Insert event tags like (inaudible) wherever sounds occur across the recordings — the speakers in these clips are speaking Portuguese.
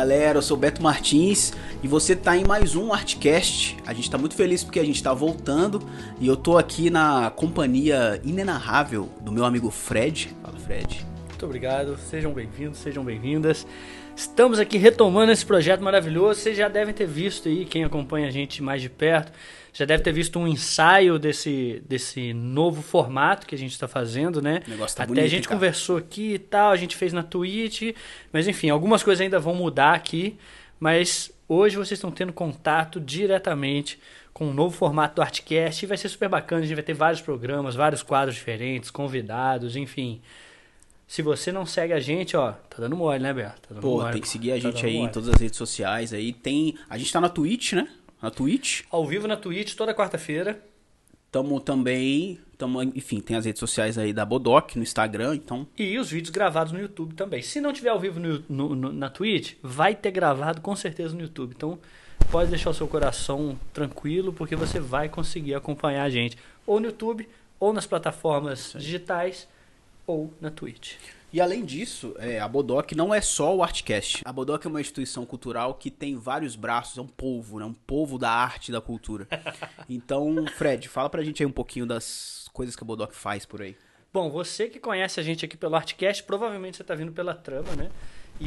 Galera, eu sou o Beto Martins e você tá em mais um Artcast. A gente tá muito feliz porque a gente tá voltando e eu tô aqui na companhia inenarrável do meu amigo Fred. Fala Fred. Muito obrigado, sejam bem-vindos, sejam bem-vindas. Estamos aqui retomando esse projeto maravilhoso. Vocês já devem ter visto aí, quem acompanha a gente mais de perto, já deve ter visto um ensaio desse, desse novo formato que a gente está fazendo, né? O negócio tá Até bonito, a gente cara? conversou aqui e tal, a gente fez na Twitch, mas enfim, algumas coisas ainda vão mudar aqui, mas hoje vocês estão tendo contato diretamente com um novo formato do Artcast e vai ser super bacana, a gente vai ter vários programas, vários quadros diferentes, convidados, enfim. Se você não segue a gente, ó, tá dando mole, né, Beto? Tá Pô, mole, tem que seguir a tá gente dando aí em mole. todas as redes sociais aí. Tem, a gente tá na Twitch, né? Na Twitch. Ao vivo na Twitch toda quarta-feira. Tamo também, tamo, enfim, tem as redes sociais aí da Bodoc no Instagram, então E os vídeos gravados no YouTube também. Se não tiver ao vivo no, no- no- na Twitch, vai ter gravado com certeza no YouTube. Então pode deixar o seu coração tranquilo, porque você vai conseguir acompanhar a gente. Ou no YouTube, ou nas plataformas digitais, ou na Twitch. E além disso, é, a Bodoc não é só o Artcast. A Bodoc é uma instituição cultural que tem vários braços, é um povo, né? Um povo da arte e da cultura. (laughs) Então, Fred, fala pra gente aí um pouquinho das coisas que a Bodoc faz por aí. Bom, você que conhece a gente aqui pelo Artcast, provavelmente você está vindo pela trama, né?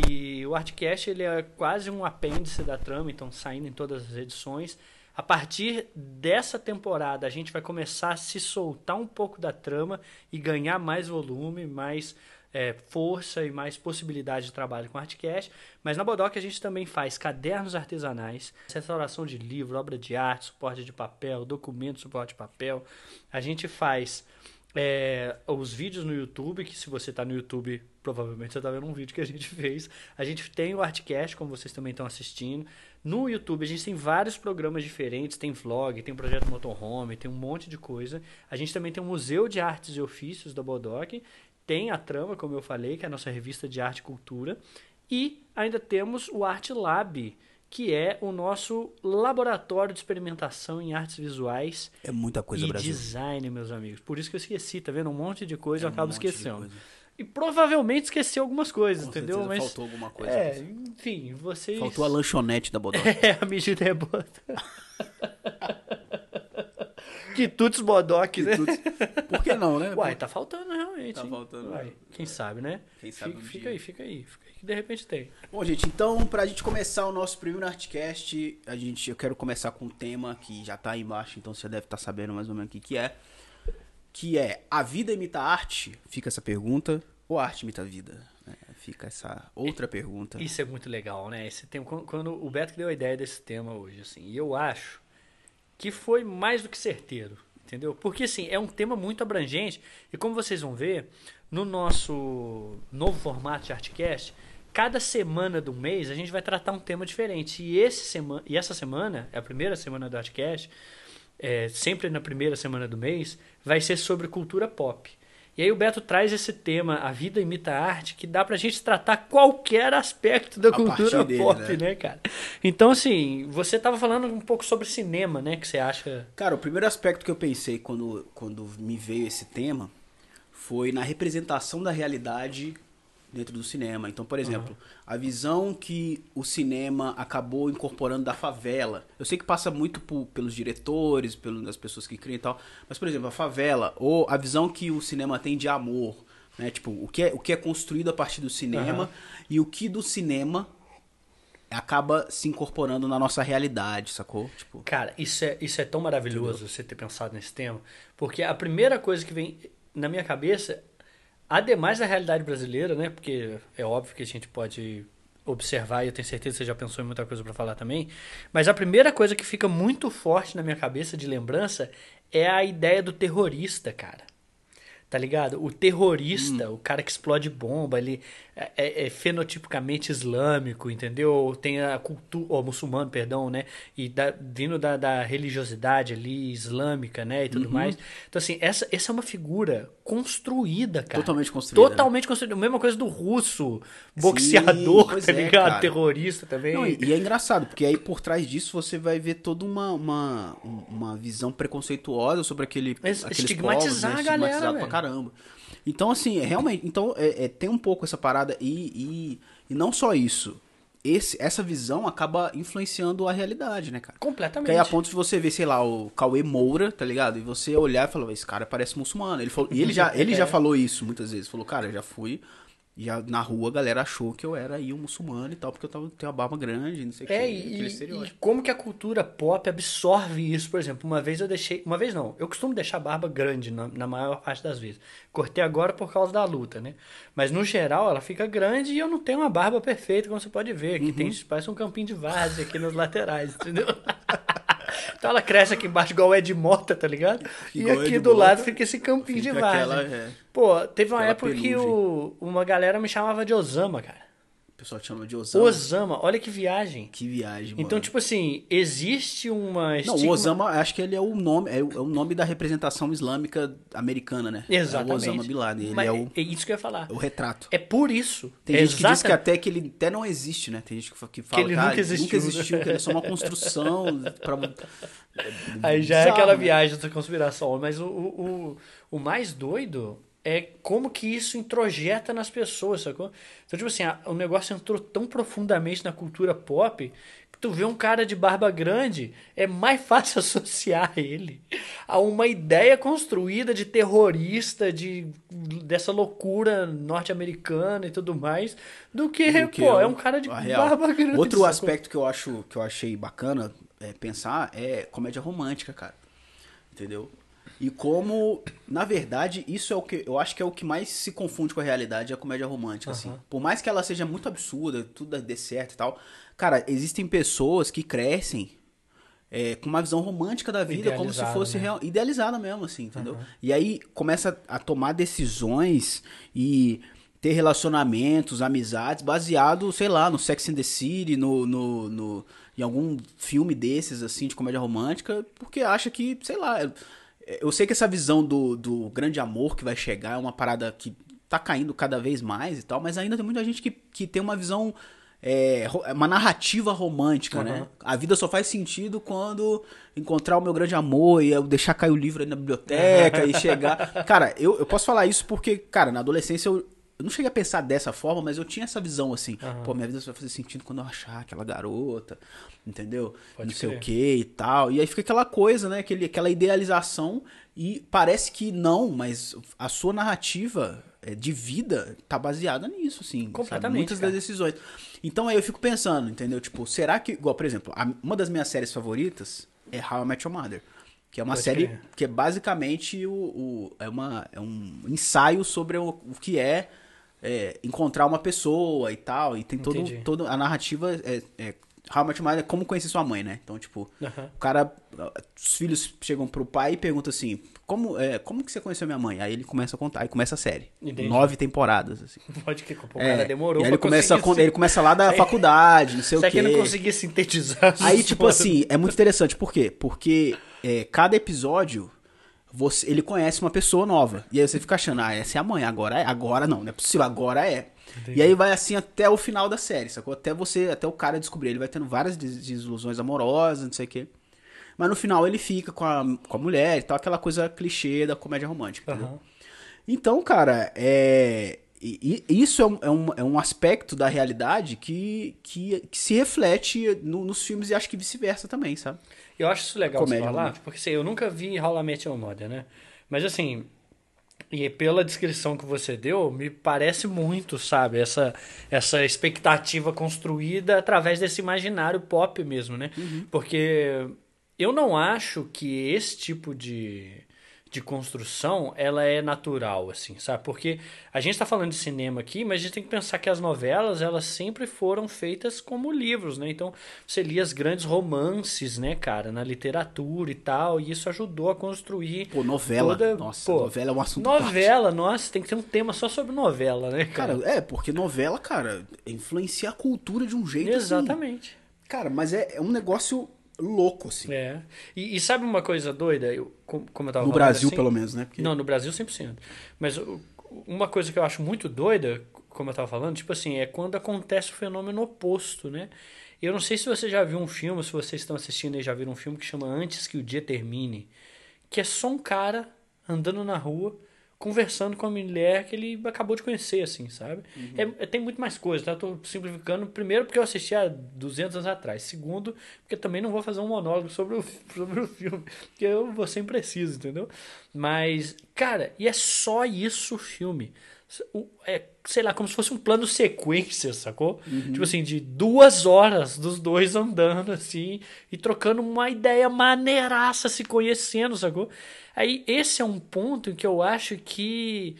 E o Artcast ele é quase um apêndice da trama, então saindo em todas as edições. A partir dessa temporada, a gente vai começar a se soltar um pouco da trama e ganhar mais volume, mais é, força e mais possibilidade de trabalho com Artcast. Mas na Bodoc a gente também faz cadernos artesanais, restauração de livro, obra de arte, suporte de papel, documento, suporte de papel. A gente faz é, os vídeos no YouTube, que se você está no YouTube, provavelmente você está vendo um vídeo que a gente (laughs) fez. A gente tem o Artcast, como vocês também estão assistindo. No YouTube a gente tem vários programas diferentes, tem vlog, tem projeto motorhome, tem um monte de coisa. A gente também tem o Museu de Artes e Ofícios da Bodoc, tem a Trama, como eu falei, que é a nossa revista de arte e cultura, e ainda temos o Art Lab, que é o nosso laboratório de experimentação em artes visuais É muita coisa, e Brasil. design, meus amigos. Por isso que eu esqueci, tá vendo? Um monte de coisa É eu um acabo de esquecendo. E provavelmente esqueci algumas coisas, Com entendeu? certeza Mas faltou alguma coisa. é, enfim, vocês Faltou a lanchonete da (laughs) Bodoc. É, a medida é boa. (laughs) Quitutes Bodoc, né? Por que não, né? Uai, tá faltando realmente. Tá hein? faltando. Uai, quem sabe, né? Quem sabe Fica, um fica dia. aí, fica aí, fica aí, que de repente tem. Bom, gente, então, pra gente começar o nosso primeiro Artcast, a gente, eu quero começar com um tema que já tá aí embaixo, então você deve estar sabendo mais ou menos o que, que é. Que é, a vida imita a arte? Fica essa pergunta. Ou a arte imita a vida? né? Fica essa outra pergunta. Isso é muito legal, né? Esse tema, quando, quando o Beto que deu a ideia desse tema hoje, assim, e eu acho que foi mais do que certeiro, entendeu? Porque, assim, é um tema muito abrangente e como vocês vão ver, no nosso novo formato de Artcast, cada semana do mês a gente vai tratar um tema diferente. E, esse sema e essa semana, é a primeira semana do Artcast, é, sempre na primeira semana do mês, vai ser sobre cultura pop. E aí o Beto traz esse tema, a vida imita a arte, que dá pra gente tratar qualquer aspecto da A cultura dele, pop, né? né? cara? Então, assim, você tava falando um pouco sobre cinema, né? Que você acha. Cara, o primeiro aspecto que eu pensei quando, quando me veio esse tema foi na representação da realidade dentro do cinema. Então, por exemplo, a visão que o cinema acabou incorporando da favela. Eu sei que passa muito por- pelos diretores, pelas pessoas que criam e tal, mas, por exemplo, a favela, ou a visão que o cinema tem de amor, né? Tipo, o que é, o que é construído a partir do cinema Aham. e o que do cinema acaba se incorporando na nossa realidade, sacou? Tipo, Cara, isso é, isso é tão maravilhoso você ter pensado nesse tema, porque a primeira coisa que vem na minha cabeça, ademais da realidade brasileira, né? Porque é óbvio que a gente pode observar e eu tenho certeza que você já pensou em muita coisa pra falar também, mas a primeira coisa que fica muito forte na minha cabeça de lembrança é a ideia do terrorista, cara. Tá ligado? O terrorista, o cara que explode bomba, ele é, é- é fenotipicamente islâmico, entendeu? Tem a cultura, ou muçulmano, perdão, né? E da- vindo da, da religiosidade ali islâmica, né? E tudo mais. Então, assim, essa, essa é uma figura construída, cara. Totalmente construída, né? Totalmente construída. A mesma coisa do russo, boxeador, (laughs) pois tá é, ligado? cara. Terrorista também. Não, e, e é engraçado, porque aí por trás disso você vai ver toda uma, uma, uma visão preconceituosa sobre aquele, estigmatizar povos, né? a galera, Estigmatizado pra velho. caramba. Então, assim, é, realmente, então, é, é, tem um pouco essa parada e, e, e não só isso. esse, essa visão acaba influenciando a realidade, né, cara? Completamente. Porque aí a ponto de você ver, sei lá, o Cauê Moura, tá ligado? E você olhar e falar, esse cara parece muçulmano. Ele falou, e ele já, (laughs) ele já falou isso muitas vezes. Falou, cara, eu já fui. E a- na rua a galera achou que eu era aí um muçulmano e tal, porque eu tava, tenho uma barba grande, não sei o que. É, aquele e, e como que a cultura pop absorve isso, por exemplo, uma vez eu deixei, uma vez não, eu costumo deixar a barba grande na, na maior parte das vezes. Cortei agora por causa da luta, né? Mas no geral ela fica grande e eu não tenho uma barba perfeita, como você pode ver, que Uhum. tem, parece um campinho de várzea aqui nas laterais, (laughs) entendeu? Então ela cresce aqui embaixo igual é de mota, tá ligado? E Igual aqui Ed do Mota, lado fica esse campinho de Fica várzea. aquela, é, Pô, teve uma época que o, uma galera me chamava de Osama, cara. O pessoal chama de Osama. Osama, olha que viagem. Que viagem, mano. Então, tipo assim, existe uma Não, estigma... o Osama, acho que ele é o nome, é o, é nome da representação islâmica americana, né? Exatamente. É o Osama Bin Laden, ele Mas é o, é isso que eu ia falar. é o retrato. É por isso. Tem É gente que diz que até que ele até não existe, né? Tem gente que fa- que fala ele ah, nunca existiu, né? nunca existiu, que ele é só uma construção (laughs) pra... Aí já é Bizarro, aquela né? viagem da conspiração. Mas o, o, o mais doido é como que isso introjeta nas pessoas, sacou? Então, tipo assim, a- o negócio entrou tão profundamente na cultura pop que tu vê um cara de barba grande, é mais (laughs) fácil associar ele a uma ideia construída de terrorista, de dessa loucura norte-americana e tudo mais, do que, do que pô, é um cara de barba grande. Outro sacou? aspecto que eu acho que eu achei bacana é, pensar é comédia romântica, cara. Entendeu? E como, na verdade, isso é o que eu acho que é o que mais se confunde com a realidade, é a comédia romântica, assim. Aham. Por mais que ela seja muito absurda, tudo dê certo e tal, cara, existem pessoas que crescem é, com uma visão romântica da vida, como se Idealizada, fosse né? real, idealizada mesmo, assim, entendeu? E aí começa a tomar decisões e ter relacionamentos, amizades, baseado, sei lá, no Sex and the City, no, no, no- em algum filme desses, assim, de comédia romântica, porque acha que, sei lá, eu, eu sei que essa visão do, do grande amor que vai chegar é uma parada que tá caindo cada vez mais e tal, mas ainda tem muita gente que, que tem uma visão é, ro- uma narrativa romântica, né? Aham. A vida só faz sentido quando encontrar o meu grande amor e eu deixar cair o livro aí na biblioteca (laughs) e chegar. Cara, eu, eu posso falar isso porque, cara, na adolescência eu, eu não cheguei a pensar dessa forma, mas eu tinha essa visão assim. Aham. Pô, minha vida só vai fazer sentido quando eu achar aquela garota, entendeu? Pode não sei crer. o que e tal. E aí fica aquela coisa, né? Aquele, aquela idealização e parece que não, mas a sua narrativa é, de vida tá baseada nisso, assim. Completamente, Muitas cara. das decisões. Então aí eu fico pensando, entendeu? Tipo, será que, igual, por exemplo, a- uma das minhas séries favoritas é How I Met Your Mother. Que é uma Pode série crer. que é basicamente o, o- é, uma, é um ensaio sobre o, o que é, é, encontrar uma pessoa e tal. E tem todo, Entendi. todo a narrativa é, é How Your Mother é como conhecer sua mãe, né? Então, tipo, o cara, os filhos chegam pro pai e perguntam assim, como, é, como que você conheceu minha mãe? Aí ele começa a contar, aí começa a série. Entendi. Nove temporadas, assim. (laughs) Pode que o É, cara demorou e aí ele começa, con- ele começa lá da (laughs) faculdade, não sei o Será quê. que ele não conseguia sintetizar? Aí, (laughs) tipo assim, é muito interessante. Por quê? Porque é, cada episódio, você, ele conhece uma pessoa nova. E aí você fica achando, ah, essa é a mãe, agora é. Agora não, não é possível, agora é. E aí vai assim até o final da série, sacou? Até você, até o cara descobrir. Ele vai tendo várias des- desilusões amorosas, não sei o quê. Mas no final ele fica com a, com a mulher e tal, aquela coisa clichê da comédia romântica. Aham. Então, cara, é, e- e isso é um, é um, é um aspecto da realidade que, que, que se reflete no- nos filmes e acho que vice-versa também, sabe? Eu acho isso legal Comédia falar, porque assim, eu nunca vi How I Met Your Mother, né? Mas assim, e pela descrição que você deu, me parece muito, sabe? Essa, essa expectativa construída através desse imaginário pop mesmo, né? Uhum. Porque eu não acho que esse tipo de, de construção ela é natural, assim, sabe? Porque a gente está falando de cinema aqui, mas a gente tem que pensar que as novelas elas sempre foram feitas como livros, né? Então você lia as grandes romances, né, cara, na literatura e tal, e isso ajudou a construir. Pô, novela. Toda- Nossa, pô, novela é um assunto à parte. Novela, nossa, tem que ter um tema só sobre novela, né, cara? Cara, é, porque novela, cara, influencia a cultura de um jeito assim. Exatamente. Cara, mas é, é um negócio louco, assim. É. E, e sabe uma coisa doida? Eu, como eu tava no Brasil, assim- pelo menos, né? Porque Não, no Brasil 100%. Mas uma coisa que eu acho muito doida, como eu tava falando, tipo assim, é quando acontece o fenômeno oposto, né? Eu não sei se você já viu um filme, se vocês estão assistindo aí já viram um filme que chama Antes que o Dia Termine, que é só um cara andando na rua conversando com a mulher que ele acabou de conhecer, assim, sabe? É, é- tem muito mais coisa, tá? Eu tô simplificando. Primeiro, porque eu assisti há 200 anos atrás. Segundo, porque também não vou fazer um monólogo sobre o, (laughs) sobre o filme, porque eu vou ser impreciso, entendeu? Mas, cara, e é só isso o filme. É, sei lá, como se fosse um plano sequência, sacou? Tipo assim, de duas horas dos dois andando assim e trocando uma ideia maneiraça, se conhecendo, sacou? Aí esse é um ponto em que eu acho que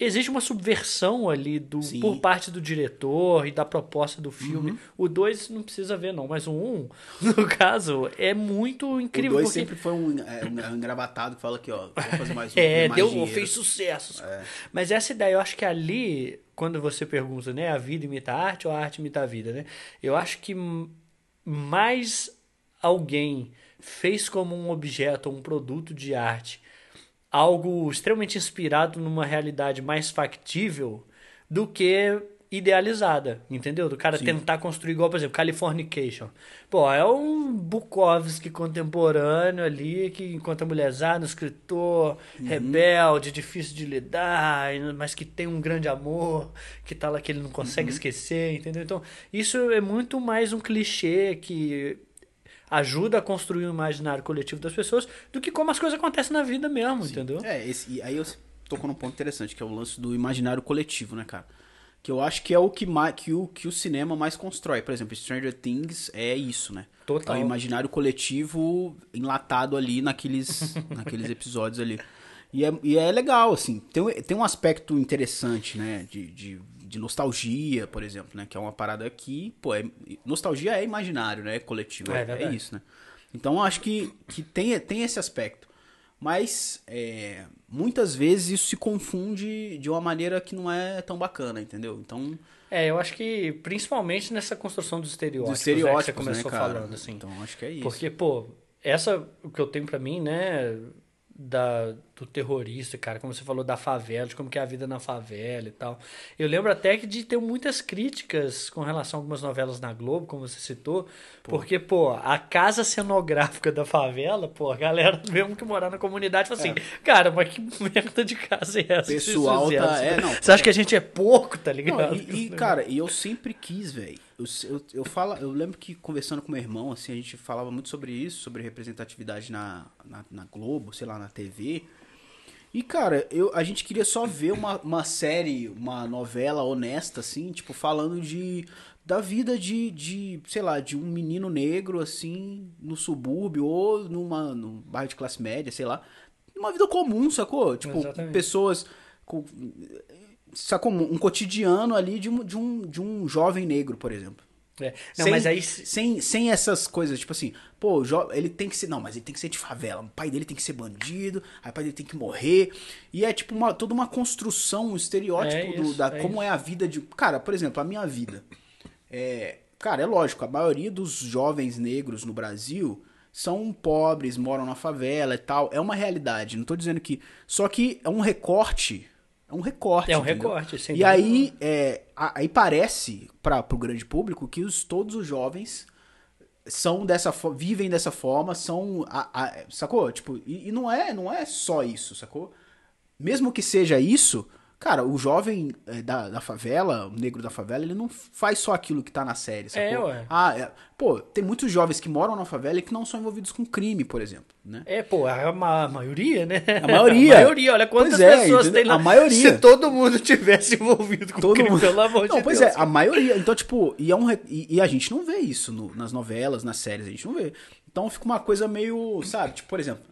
existe uma subversão ali do, Sim. por parte do diretor e da proposta do filme. O 2 não precisa ver, não, mas o 1, um, (laughs) no caso, é muito O incrível. 2 porque- sempre foi um, é, um engravatado que fala aqui, ó, vou fazer mais um. (laughs) é, mais deu, dinheiro. fez sucesso. Mas essa ideia, eu acho que ali, quando você pergunta, né, a vida imita a arte ou a arte imita a vida, né? Eu acho que mais alguém fez como um objeto, um produto de arte, algo extremamente inspirado numa realidade mais factível do que idealizada, entendeu? Do cara tentar construir igual, por exemplo, Californication. Pô, é um Bukowski contemporâneo ali que encontra mulherzada, um escritor rebelde, difícil de lidar, mas que tem um grande amor, que tá lá que ele não consegue esquecer, entendeu? Então, isso é muito mais um clichê que ajuda a construir o imaginário coletivo das pessoas do que como as coisas acontecem na vida mesmo, entendeu? É, esse, e aí eu tocou num ponto interessante, que é o lance do imaginário coletivo, né, cara? Que eu acho que é o que, mais, que, o, que o cinema mais constrói. Por exemplo, Stranger Things é isso, né? Total. É o imaginário coletivo enlatado ali naqueles, (laughs) naqueles episódios ali. E é, e é legal, assim. Tem, um- tem um aspecto interessante, né? De, de, de nostalgia, por exemplo, né? Que é uma parada que, pô, é- nostalgia é imaginário, né? É coletivo. É É, é isso, né? Então eu acho que, que tem, tem esse aspecto. Mas é, muitas vezes isso se confunde de uma maneira que não é tão bacana, entendeu? Então, É, eu acho que principalmente nessa construção dos estereótipos, dos né, que estereótipos, você começou né, falando, assim. Então acho que é isso. Porque, pô, essa, o que eu tenho pra mim, né, da, do terrorista, cara, como você falou da favela, de como que é a vida na favela e tal. Eu lembro até que de ter muitas críticas com relação a algumas novelas na Globo, como você citou, porque, pô, a casa cenográfica da favela, pô, a galera (laughs) mesmo que morar na comunidade fala assim, cara, mas que merda de casa é essa? Pessoal tá- é, não, Você acha que a gente é pouco, tá ligado? Não, e, e, cara, e eu sempre quis, velho. Eu, eu, eu, falo, eu lembro que conversando com meu irmão, assim, a gente falava muito sobre isso, sobre representatividade na, na, na Globo, sei lá, na TV. E, cara, eu, a gente queria só ver uma, uma série, uma novela honesta, assim, tipo, falando de da vida de, de, sei lá, de um menino negro, assim, no subúrbio ou numa, num bairro de classe média, sei lá. Uma vida comum, sacou? Tipo, Exatamente. pessoas com, sacou? Um cotidiano ali de um, de um, de um jovem negro, por exemplo. É. Não, sem, mas aí... sem, sem essas coisas, tipo assim, pô, ele tem que ser. Não, mas ele tem que ser de favela. O pai dele tem que ser bandido, aí o pai dele tem que morrer. E é tipo uma, toda uma construção, um estereótipo É do, isso, da é como isso. é a vida de. Cara, por exemplo, a minha vida. É, cara, é lógico, a maioria dos jovens negros no Brasil são pobres, moram na favela e tal. É uma realidade. Não tô dizendo que. Só que é um recorte. É um recorte. É um entendeu? recorte, sem E aí, é, aí parece para o grande público que os, todos os jovens são dessa vivem dessa forma, são a- a- sacou? Tipo, e, e não é, não é só isso, sacou? Mesmo que seja isso, cara, o jovem é, da, da favela, o negro da favela, ele não faz só aquilo que tá na série, sacou? É, ué. Ah, é- pô, tem muitos jovens que moram na favela e que não são envolvidos com crime, por exemplo, né? É, pô, a, ma- a maioria, né? A maioria. (laughs) A maioria, olha quantas Pois é, pessoas entendeu? tem lá. A maioria. Se todo mundo tivesse envolvido com Todo crime, mundo. pelo amor Não, de pois Deus. é, a maioria. Então, tipo, e, é um, e, e a gente não vê isso no- nas novelas, nas séries, a gente não vê. Então fica uma coisa meio, sabe? Tipo, por exemplo,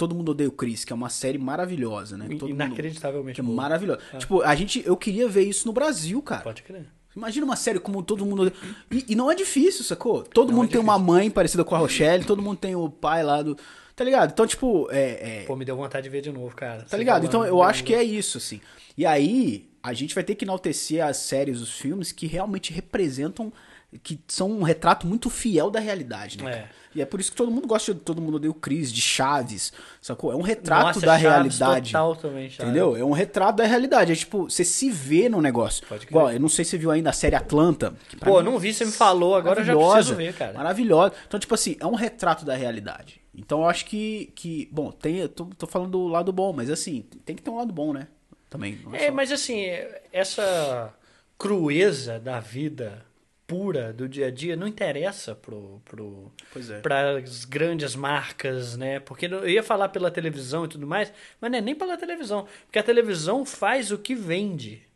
Todo Mundo Odeia o Chris, que é uma série maravilhosa, né? Todo mundo- Inacreditavelmente que é boa. maravilhosa. Tipo, a gente, eu queria ver isso no Brasil, cara. Pode crer. Imagina uma série como todo mundo. E, e não é difícil, sacou? Todo Não mundo é tem uma mãe parecida com a Rochelle, todo mundo tem o pai lá do. Tá ligado? Então, tipo, é. é- Pô, me deu vontade de ver de novo, cara. Tá ligado? Então eu acho que é isso, assim. E aí, a gente vai ter que enaltecer as séries, os filmes que realmente representam, que são um retrato muito fiel da realidade, né? É. E é por isso que todo mundo gosta de Todo Mundo Odeia o Chris, de Chaves, sacou? É um retrato Nossa, da Chaves realidade. Total também, Chaves. Entendeu? É um retrato da realidade. É tipo, você se vê no negócio. Pode crer. Igual, eu não sei se você viu ainda a série Atlanta. Pô, não vi, você me falou, agora eu já preciso ver, cara. Maravilhosa. Então, tipo assim, é um retrato da realidade. Então eu acho que, que bom, tem, eu tô, tô falando do lado bom, mas assim, tem que ter um lado bom, né? Também. não É, só- mas assim, essa crueza da vida pura do dia a dia não interessa pro, pro, é. para as grandes marcas, né? Porque eu ia falar pela televisão e tudo mais, mas não é nem pela televisão, porque a televisão faz o que vende.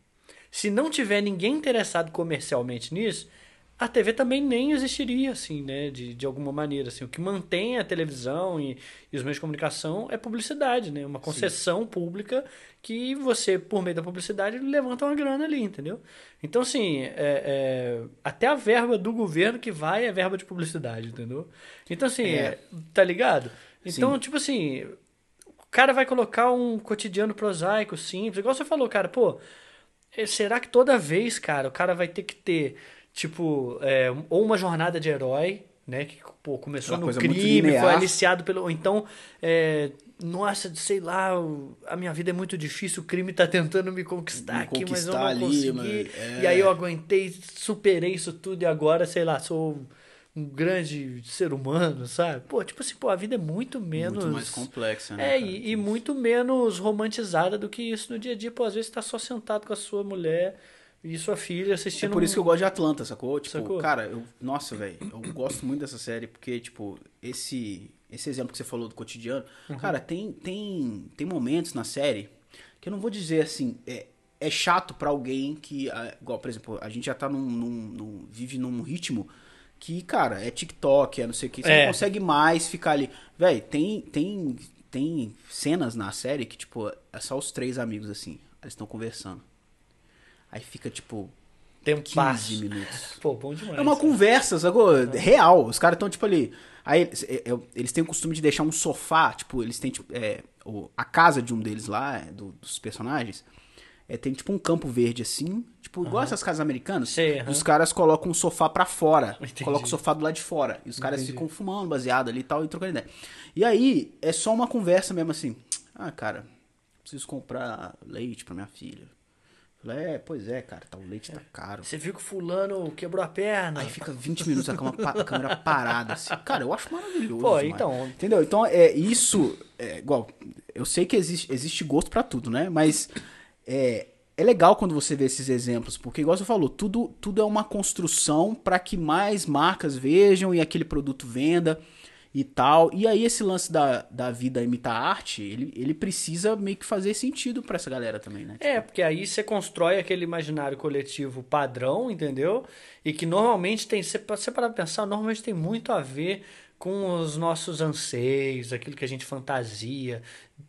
Se não tiver ninguém interessado comercialmente nisso, a TV também nem existiria, assim, né? De, de alguma maneira, assim. O que mantém a televisão e, e os meios de comunicação é publicidade, né? Uma concessão pública que você, por meio da publicidade, levanta uma grana ali, entendeu? Então, assim, é- é, até a verba do governo que vai é verba de publicidade, entendeu? Então, assim, É. tá ligado? Então, Sim. tipo assim, o cara vai colocar um cotidiano prosaico, simples, igual você falou, cara, pô, será que toda vez, cara, o cara vai ter que ter, tipo, é, ou uma jornada de herói, né, que pô, começou Uma no crime, foi aliciado pelo. Ou então, é, nossa, sei lá, a minha vida é muito difícil, o crime tá tentando me conquistar Me aqui, mas eu não ali, consegui. mas, é. E aí eu aguentei, superei isso tudo e agora, sei lá, sou um grande ser humano, sabe? Pô, tipo assim, pô, a vida é muito menos. Muito mais complexa, né? É, e, e muito menos romantizada do que isso no dia a dia. Pô, às vezes tá só sentado com a sua mulher e sua filha É assistindo. por isso que eu gosto de Atlanta, sacou? Tipo, Sacou? cara, eu, nossa, velho, eu gosto muito dessa série porque, tipo, esse esse exemplo que você falou do cotidiano, Uhum. cara, tem tem tem momentos na série que eu não vou dizer assim, é, é chato pra alguém que, ah, igual, por exemplo, a gente já tá num, num- num- vive num ritmo que, cara, é TikTok, é não sei o que, você É. não consegue mais ficar ali. Véi, tem tem tem cenas na série que, tipo, é só os três amigos assim, eles estão conversando. Aí fica, tipo, Tem um 15 passo. minutos. (laughs) Pô, bom demais. É uma conversa, sacou? Real. Os caras estão, tipo, ali. Aí eles- é- é- eles têm o costume de deixar um sofá, tipo, eles têm, tipo, é, a casa de um deles lá, é, do- dos personagens, é, tem tipo um campo verde assim, tipo, igual essas casas americanas. Sei, aham. Os caras colocam um sofá pra fora. Entendi. Colocam o sofá do lado de fora. E os caras Entendi. ficam fumando, baseado ali e tal, e trocando ideia. E aí, é só uma conversa mesmo assim. Ah, cara, preciso comprar leite pra minha filha. É, pois é, cara, tá, o leite tá caro. Você viu que fulano quebrou a perna. Aí fica 20 minutos a, cama a câmera parada, assim. Cara, eu acho maravilhoso. Pô, demais. então- Entendeu? Então, é isso. É, igual, eu sei que existe, existe gosto pra tudo, né? Mas é, é legal quando você vê esses exemplos, porque, igual você falou, tudo, tudo é uma construção pra que mais marcas vejam e aquele produto venda e tal. E aí, esse lance da, da vida imitar arte, ele, ele precisa meio que fazer sentido pra essa galera também, né? É, porque aí você constrói aquele imaginário coletivo padrão, entendeu? E que normalmente tem, você parar pensar, normalmente tem muito a ver com os nossos anseios, aquilo que a gente fantasia,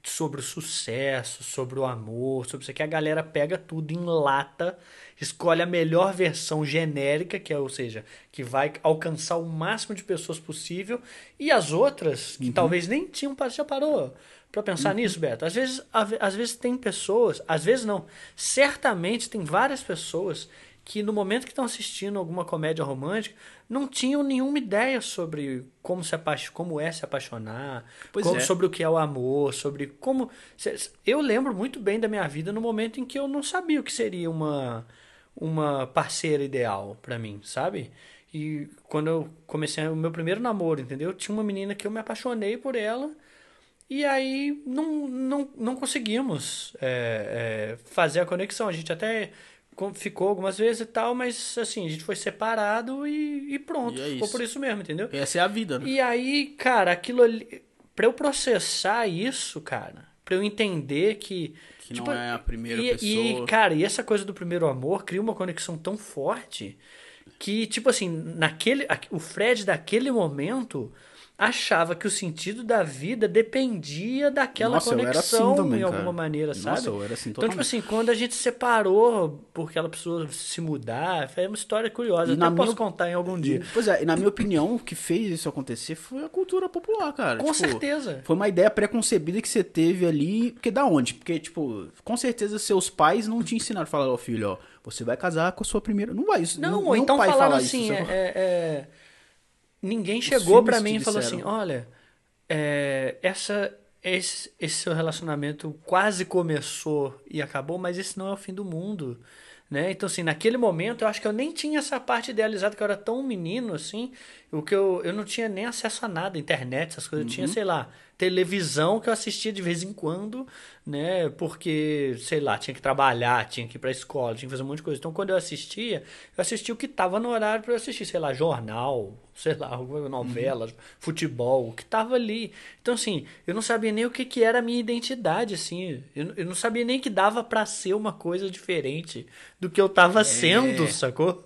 sobre o sucesso, sobre o amor, sobre isso aqui. A galera pega tudo em lata, escolhe a melhor versão genérica, que é, ou seja, que vai alcançar o máximo de pessoas possível, e as outras, que talvez nem tinham, já parou pra pensar nisso, Beto? Às vezes, às vezes tem pessoas, às vezes não, certamente tem várias pessoas que no momento que estão assistindo alguma comédia romântica não tinham nenhuma ideia sobre como se apaix- como é se apaixonar, Pois como- é. sobre o que é o amor, sobre como eu lembro muito bem da minha vida no momento em que eu não sabia o que seria uma uma parceira ideal pra mim, sabe? E quando eu comecei o meu primeiro namoro, entendeu? Tinha uma menina que eu me apaixonei por ela. E aí não, não, não conseguimos é, é, fazer a conexão. A gente até ficou algumas vezes e tal, mas assim, a gente foi separado e, e pronto. E é ficou por isso mesmo, entendeu? Essa é a vida, né? E aí, cara, aquilo ali. Pra eu processar isso, cara, pra eu entender que. Que não é a primeira e, pessoa. E, cara, e essa coisa do primeiro amor cria uma conexão tão forte que, tipo assim, naquele. O Fred daquele momento achava que o sentido da vida dependia daquela Nossa, era conexão assim também, em alguma cara. maneira, sabe? Nossa, eu era assim Então, tipo assim, quando a gente separou porque ela precisou se mudar, foi uma história curiosa. E Até posso minha- contar em algum dia. Pois é, e na minha opinião, o que fez isso acontecer foi a cultura popular, cara. Com Tipo, certeza. Foi uma ideia preconcebida que você teve ali. Porque da onde? Porque, tipo, com certeza seus pais não te ensinaram a falar, ó, filho, ó, você vai casar com a sua primeira. Não vai isso. Não, ou nenhum então pai falaram fala assim, isso, é, é- é, ninguém chegou pra filmes mim e falou assim, disseram. olha, é, essa, esse, esse seu relacionamento quase começou e acabou, mas esse não é o fim do mundo. Né? Então, assim, naquele momento eu acho que eu nem tinha essa parte idealizada, que eu era tão menino assim, o que eu, eu não tinha nem acesso a nada, internet, essas coisas. Eu tinha, sei lá, televisão que eu assistia de vez em quando, né? Porque, sei lá, tinha que trabalhar, tinha que ir pra escola, tinha que fazer um monte de coisa. Então, quando eu assistia, eu assistia o que tava no horário para eu assistir, sei lá, jornal, (laughs) sei lá, novela, uhum. futebol, o que tava ali. Então, assim, eu não sabia nem o que, que era a minha identidade, assim. Eu, eu não sabia nem que dava para ser uma coisa diferente do que eu tava é. sendo, sacou?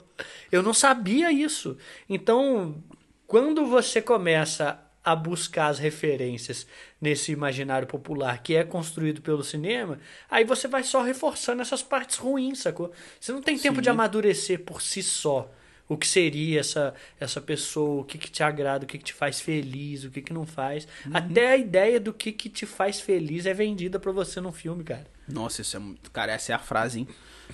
Eu não sabia isso. Então, quando você começa a buscar as referências nesse imaginário popular que é construído pelo cinema, aí você vai só reforçando essas partes ruins, sacou? Você não tem tempo Sim. de amadurecer por si só o que seria essa, essa pessoa, o que, que te agrada, o que, que te faz feliz, o que, que não faz. Uhum. Até a ideia do que, que te faz feliz é vendida para você no filme, cara. Nossa, isso é muito. Cara, essa é a frase, hein?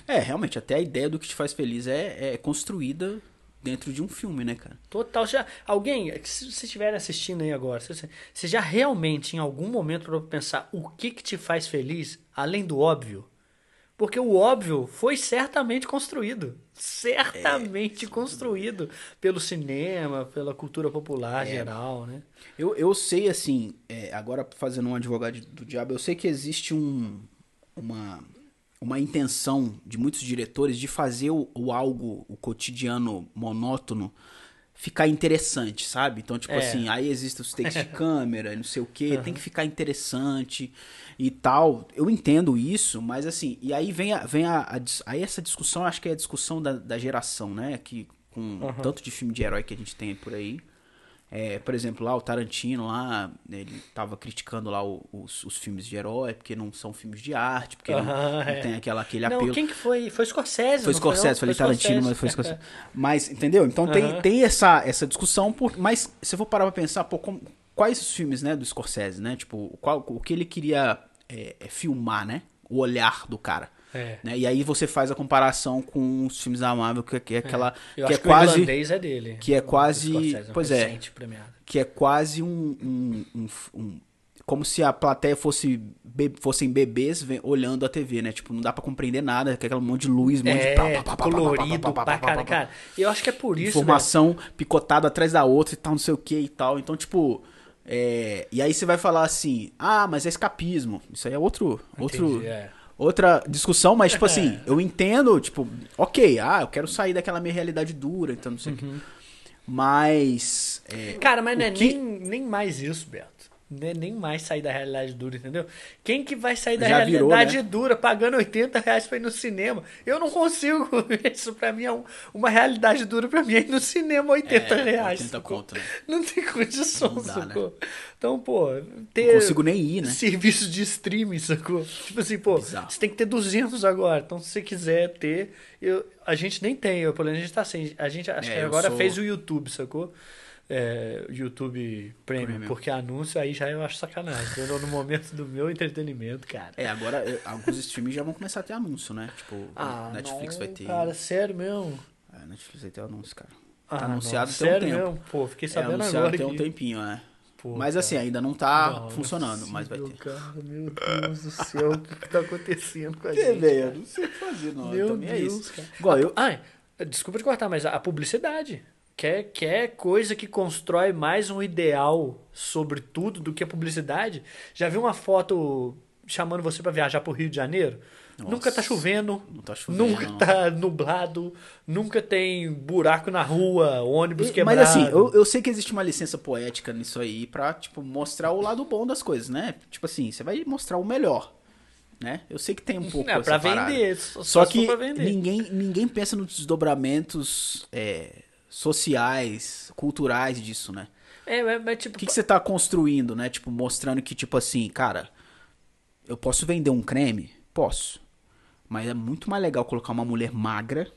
É, realmente, até a ideia do que te faz feliz é, é construída dentro de um filme, né, cara? Total. Já, alguém, se vocês estiverem assistindo aí agora, você, você já realmente em algum momento para pensar o que, que te faz feliz, além do óbvio? Porque o óbvio foi certamente construído. Certamente é, construído pelo cinema, pela cultura popular é. geral, né? Eu, eu sei, assim, é, agora fazendo um advogado do diabo, eu sei que existe um, uma, uma intenção de muitos diretores de fazer o, o algo, o cotidiano monótono, ficar interessante, sabe? Então, tipo é. assim, aí existem os takes de (laughs) câmera, não sei o que, uhum. tem que ficar interessante e tal. Eu entendo isso, mas assim, e aí vem a, vem a, a aí essa discussão, acho que é a discussão da, da geração, né? Que com uhum. tanto de filme de herói que a gente tem por aí. É, por exemplo, lá o Tarantino lá, ele tava criticando lá os, os, filmes de herói, porque não são filmes de arte, porque não, não é. tem aquela, aquele não, apelo. Quem que foi? Foi Scorsese, Foi Scorsese, foi, falei foi Tarantino, mas foi Scorsese. mas, entendeu? Então tem, tem essa, essa discussão, por, mas se eu for parar pra pensar, pô, como, quais os filmes, né, do Scorsese, né? Tipo, qual, o que ele queria é, é filmar, né? O olhar do cara. É. Né? E aí você faz a comparação com os filmes da Marvel, que, que é, é. aquela. É. Eu que acho é que quase, o irlandês é dele. Que é quase. pois é. Que é quase um, um, um, um como se a plateia fosse be fossem bebês olhando a TV, né? Tipo, não dá para compreender nada, aquele monte de luz, um monte é, de colorido pra cara, cara. Eu acho que é por isso, Informação né? picotada atrás da outra e tal, não sei o que e tal. Então, tipo, é... e aí você vai falar assim: "Ah, mas é escapismo". Isso aí é outro Entendi, outro é outra discussão, mas, tipo assim, (laughs) eu entendo, tipo, ok, ah, eu quero sair daquela minha realidade dura, então não sei o uhum. que. Mas. É, Cara, mas não é que... nem, nem mais isso, Beto. Né, nem mais sair da realidade dura, entendeu? Quem que vai sair da Já realidade virou, né? dura pagando 80 reais pra ir no cinema? Eu não consigo. (laughs) Isso pra mim é um, uma realidade dura pra mim é ir no cinema 80 é, reais. 80 conto, né? Não tem condição, não dá, Né? Então, pô, ter. Não consigo nem ir, né? Serviço de streaming, sacou? Tipo assim, pô, Bizarro. você tem que ter 200 agora. Então, se você quiser ter. Eu, a gente nem tem, eu, pelo menos a gente tá sem. A gente acho é, que agora sou... fez o YouTube, sacou? É, YouTube Premium, Premium, porque anúncio aí já eu acho sacanagem. Eu no momento do meu entretenimento, cara. É, agora alguns streams já vão começar a ter anúncio, né? Tipo, ah, Netflix não, vai ter. Cara, sério mesmo? É, Netflix vai ter anúncio, cara. Tá ah, anunciado não, tem sério um tempo. Mesmo? Pô, fiquei é, sabendo é, anunciado agora. tem um tempinho, né? Pô, mas assim, cara. ainda não tá não, funcionando, não é mas vai ter. Cara, meu Deus do céu, o que, que tá acontecendo com a que, gente? Velho, não sei o que fazer, não. Meu Também Deus, é isso. Cara. Igual eu. Ai, desculpa te cortar, mas a publicidade. Quer, quer coisa que constrói mais um ideal sobre tudo do que a publicidade? Já viu uma foto chamando você para viajar para o Rio de Janeiro? Nossa, nunca tá chovendo, tá chovendo, nunca tá nublado, nunca tem buraco na rua, ônibus quebrado. Mas assim, eu, eu sei que existe uma licença poética nisso aí pra, tipo, mostrar o lado bom das coisas, né? Tipo assim, você vai mostrar o melhor, né? Eu sei que tem um pouco é, pra vender, só, só que ninguém ninguém pensa nos desdobramentos é, sociais, culturais disso, né? É, é, tipo. O que, que você tá construindo, né? Tipo, mostrando que, tipo assim, cara, eu posso vender um creme? Posso. Mas é muito mais legal colocar uma mulher magra,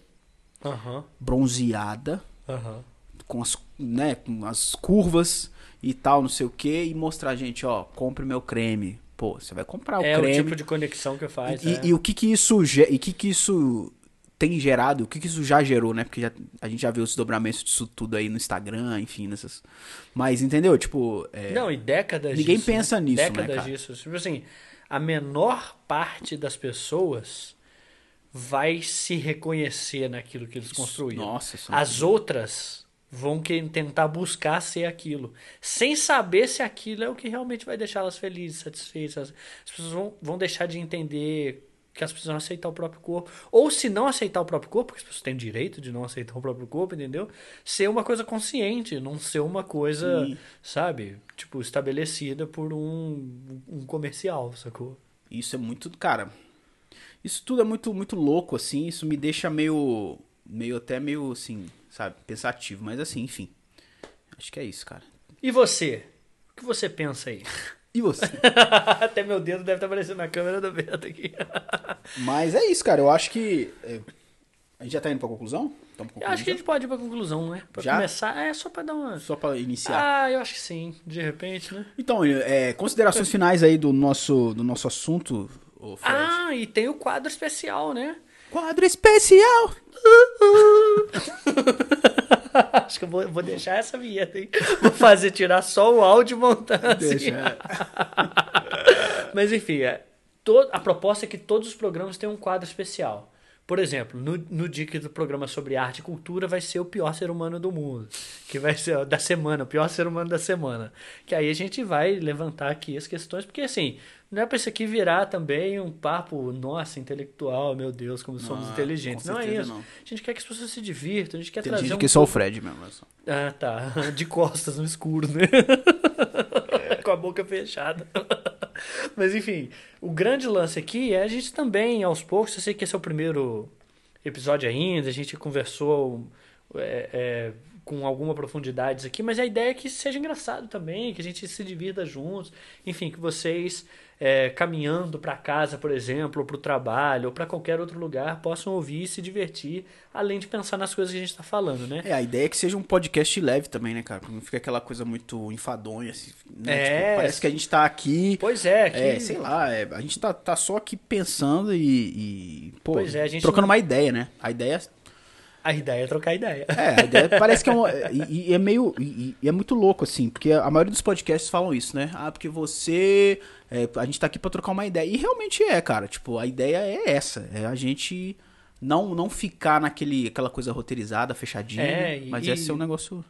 bronzeada, com as, né, com as curvas e tal, não sei o que, e mostrar, gente, ó, compre meu creme. Pô, você vai comprar o é creme. É o tipo de conexão que faz. E, é. e o que que isso e que que isso tem gerado, o que, que isso já gerou, né? Porque já, a gente já viu os dobramentos disso tudo aí no Instagram, enfim, nessas. Mas entendeu? Tipo. É... Não, e décadas Ninguém disso, pensa né? nisso, décadas né? Décadas disso. Tipo assim, a menor parte das pessoas vai se reconhecer naquilo que eles construíram. Nossa, isso é As outras vão tentar buscar ser aquilo, sem saber se aquilo é o que realmente vai deixá-las felizes, satisfeitas. As pessoas vão, vão deixar de entender que elas precisam aceitar o próprio corpo. Ou se não aceitar o próprio corpo, porque as pessoas têm o direito de não aceitar o próprio corpo, entendeu? Ser uma coisa consciente, não ser uma coisa, Sim. sabe? Tipo, estabelecida por um, um comercial, sacou? Isso é muito, cara. Isso tudo é muito muito louco assim, isso me deixa meio meio até meio assim, sabe, pensativo, mas assim, enfim. Acho que é isso, cara. E você? O que você pensa aí? (laughs) E você? (laughs) Até meu dedo deve estar aparecendo na câmera do Beto aqui. (laughs) mas é isso, cara. Eu acho que é, a gente já tá indo pra conclusão? Tamo Eu acho que a gente pode ir pra conclusão, né? Pra Já? começar, é só pra dar uma. só pra iniciar. Ah, eu acho que sim. De repente, né? Então, é, considerações finais aí do nosso do nosso assunto, Fred. Ah, e tem o quadro especial, né? Quadro especial. (laughs) (laughs) acho que eu vou, vou deixar essa vinheta, hein? Vou fazer tirar só o áudio e montar assim. Deixa. (laughs) Mas enfim, é, a proposta é que todos os programas tenham um quadro especial. Por exemplo, no, no dia que do programa sobre arte e cultura vai ser o pior ser humano do mundo. Que vai ser ó, da semana, o pior ser humano da semana. Que aí a gente vai levantar aqui as questões, porque assim, não é pra isso aqui virar também um papo, nossa, intelectual, meu Deus, como somos Ah, inteligentes. Não é isso. não. A gente quer que as pessoas se divirtam, a gente quer Tem trazer gente um que é só o Fred mesmo. só. ah, tá. (laughs) De costas no escuro, né? (laughs) Com a boca fechada. (laughs) Mas enfim, o grande lance aqui é a gente também, aos poucos, eu sei que esse é o primeiro episódio ainda, a gente conversou é, é, com alguma profundidade aqui, mas a ideia é que seja engraçado também, que a gente se divirta juntos, enfim, que vocês é, caminhando para casa, por exemplo, ou para o trabalho, ou para qualquer outro lugar, possam ouvir e se divertir, além de pensar nas coisas que a gente está falando, né? É, a ideia é que seja um podcast leve também, né, cara? Não fica aquela coisa muito enfadonha, assim, né? É. Tipo, parece que a gente tá aqui. Pois é, que... É, sei lá, é, a gente tá, tá só aqui pensando e, e, pô, Pois é, a gente trocando não- uma ideia, né? A ideia A ideia é trocar ideia. é, a ideia parece que é um, e, e é meio e, e é muito louco assim, porque a maioria dos podcasts falam isso, né? Ah, porque você é, a gente tá aqui pra trocar uma ideia. E realmente é, cara, tipo, a ideia é essa, é a gente não não ficar naquele aquela coisa roteirizada, fechadinha, É, mas e- é ser um negócio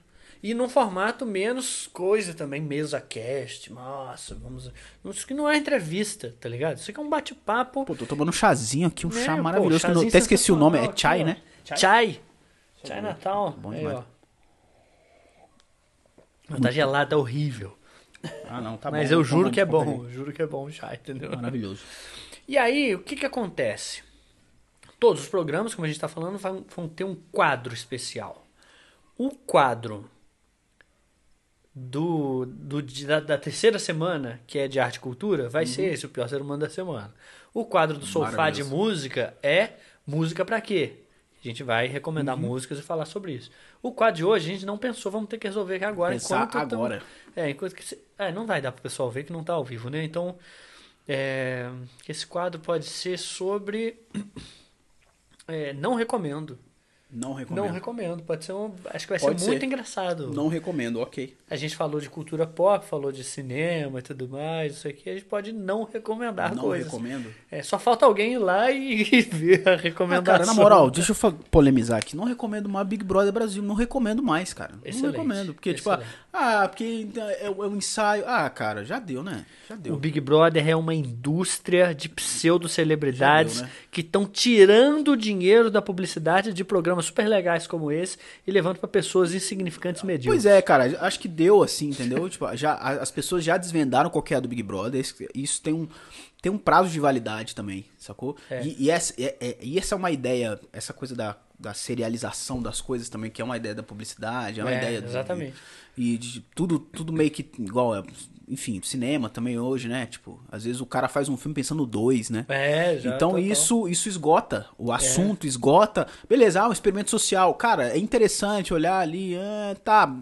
E num formato menos coisa também, mesa cast, nossa, vamos. Isso que não é entrevista, tá ligado? Isso aqui é um bate-papo. Pô, tô tomando um chazinho aqui, um né? chá Pô, maravilhoso. que eu até esqueci o nome, é chai, aqui, né? Ó. Chai. Chai Natal. Bom Aí, demais. ó. Não, tá gelado, tá horrível. Ah, não, tá bom. Mas eu então juro vamos que é bom, eu juro que é bom o chai, entendeu? Maravilhoso. E aí, o que que acontece? Todos os programas, como a gente está falando, vão, vão ter um quadro especial. O quadro do, do da, da terceira semana, que é de arte e cultura, vai ser esse, o pior ser humano da semana. O quadro do sofá de música é música pra quê? A gente vai recomendar músicas e falar sobre isso. O quadro de hoje a gente não pensou, vamos ter que resolver aqui agora. Pensar enquanto tamo- agora. é, enquanto que. se- É, não vai dar pro pessoal ver que não tá ao vivo, né? Então, é, esse quadro pode ser sobre. (clears throat) é, não recomendo. Não recomendo. Não recomendo. Pode ser um. Acho que vai Pode ser muito ser. engraçado. Não recomendo, ok. A gente falou de cultura pop, falou de cinema e tudo mais, isso aqui. A gente pode não recomendar não coisas. recomendo. É, só falta alguém ir lá (laughs) e ver a Ah, recomendação. cara, na moral, (laughs) deixa eu polemizar aqui. Não recomendo mais Big Brother Brasil. Não recomendo mais, cara. Excelente, Não recomendo. Porque, tipo, excelente. ah, porque é, é um ensaio. Ah, cara, já deu, né? Já O deu. Big Brother é uma indústria de pseudo-celebridades né? que estão tirando o dinheiro da publicidade de programas super legais como esse e levando para pessoas insignificantes medíocres. Pois é, cara, acho que deu assim, entendeu? (laughs) tipo, já, as pessoas já desvendaram qual que é do Big Brother. Isso, tem um, tem um prazo de validade também, sacou? É. E, e essa, é, é- e essa é uma ideia, essa coisa da, da serialização das coisas também, que é uma ideia da publicidade, é uma É, ideia. de- exatamente. E de tudo, tudo meio que igual, é, enfim, cinema também hoje, né? Tipo, às vezes o cara faz um filme pensando dois, né? É, já. Então total. isso isso esgota o assunto, esgota. Beleza, ah, um experimento social. Cara, é interessante olhar ali, é, tá.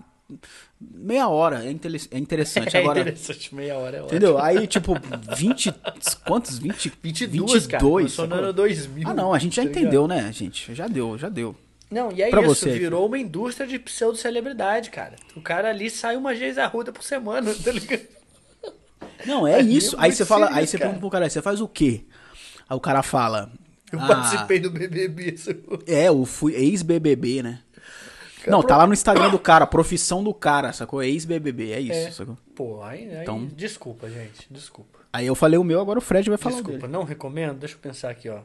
Meia hora, é, é interessante. (laughs) É Agora, interessante, meia hora é ótimo. entendeu? Aí, tipo, 20. Quantos? 20, 22, (laughs) cara. 22, Começou no sacou? ano 2000. Ah, não, a gente já tá entendeu, né, gente? Já deu, já deu. Não, e é Pra isso, você, virou uma indústria de pseudo-celebridade, cara. O cara ali sai uma Geisa Arruda por semana, (laughs) tá ligado? Não, é É isso. Aí você fala, aí você cara. pergunta pro cara, você faz o quê? Aí o cara fala, Eu Ah. participei do BBB. É, o fui ex-BBB, né? Não, tá lá no Instagram do cara, profissão do cara, sacou? Ex-BBB, é isso, É. sacou? Pô, aí, aí Então- desculpa, gente, desculpa. Aí eu falei o meu, agora o Fred vai falar Desculpa, não recomendo. Deixa eu pensar aqui, ó.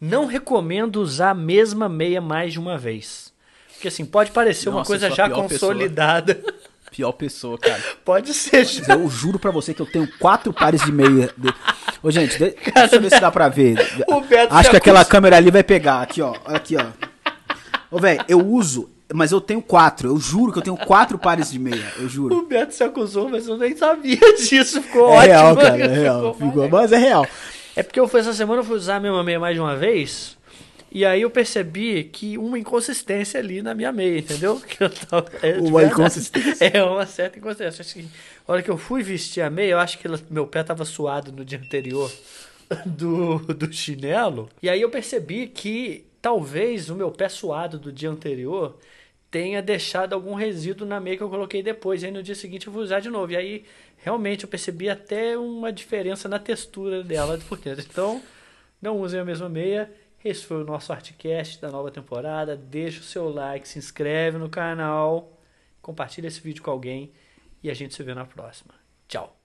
Não recomendo usar a mesma meia mais de uma vez. Porque assim, pode parecer uma Nossa, coisa eu sou já a pior pessoa. consolidada. (laughs) Pior pessoa, cara. pode ser. Mas eu juro pra você que eu tenho quatro pares de meia. de- Ô, gente, de- (laughs) deixa eu ver se dá pra ver. Acho já que aquela cons- câmera ali vai pegar. Aqui, ó. Aqui, ó. Ô, velho, eu uso, mas eu tenho quatro. Eu juro que eu tenho quatro pares de meia. Eu juro. O Beto se acusou, mas eu nem sabia disso. Ficou É ótimo. real, cara. É (laughs) real. Ficou- mas é real. É porque eu fui essa semana eu fui usar a mesma meia mais de uma vez. E aí eu percebi que uma inconsistência ali na minha meia, entendeu? (laughs) Que eu tava- é, Uma verdade. inconsistência. É, uma certa inconsistência. Acho que, a hora que eu fui vestir a meia, eu acho que ela- meu pé tava suado no dia anterior (laughs) do, do chinelo. E aí eu percebi que talvez o meu pé suado do dia anterior tenha deixado algum resíduo na meia que eu coloquei depois. E aí no dia seguinte eu vou usar de novo. E aí realmente eu percebi até uma diferença na textura dela por dentro. Então, não usem a mesma meia. Esse foi o nosso Artcast da nova temporada. Deixa o seu like, se inscreve no canal, compartilha esse vídeo com alguém e a gente se vê na próxima. Tchau!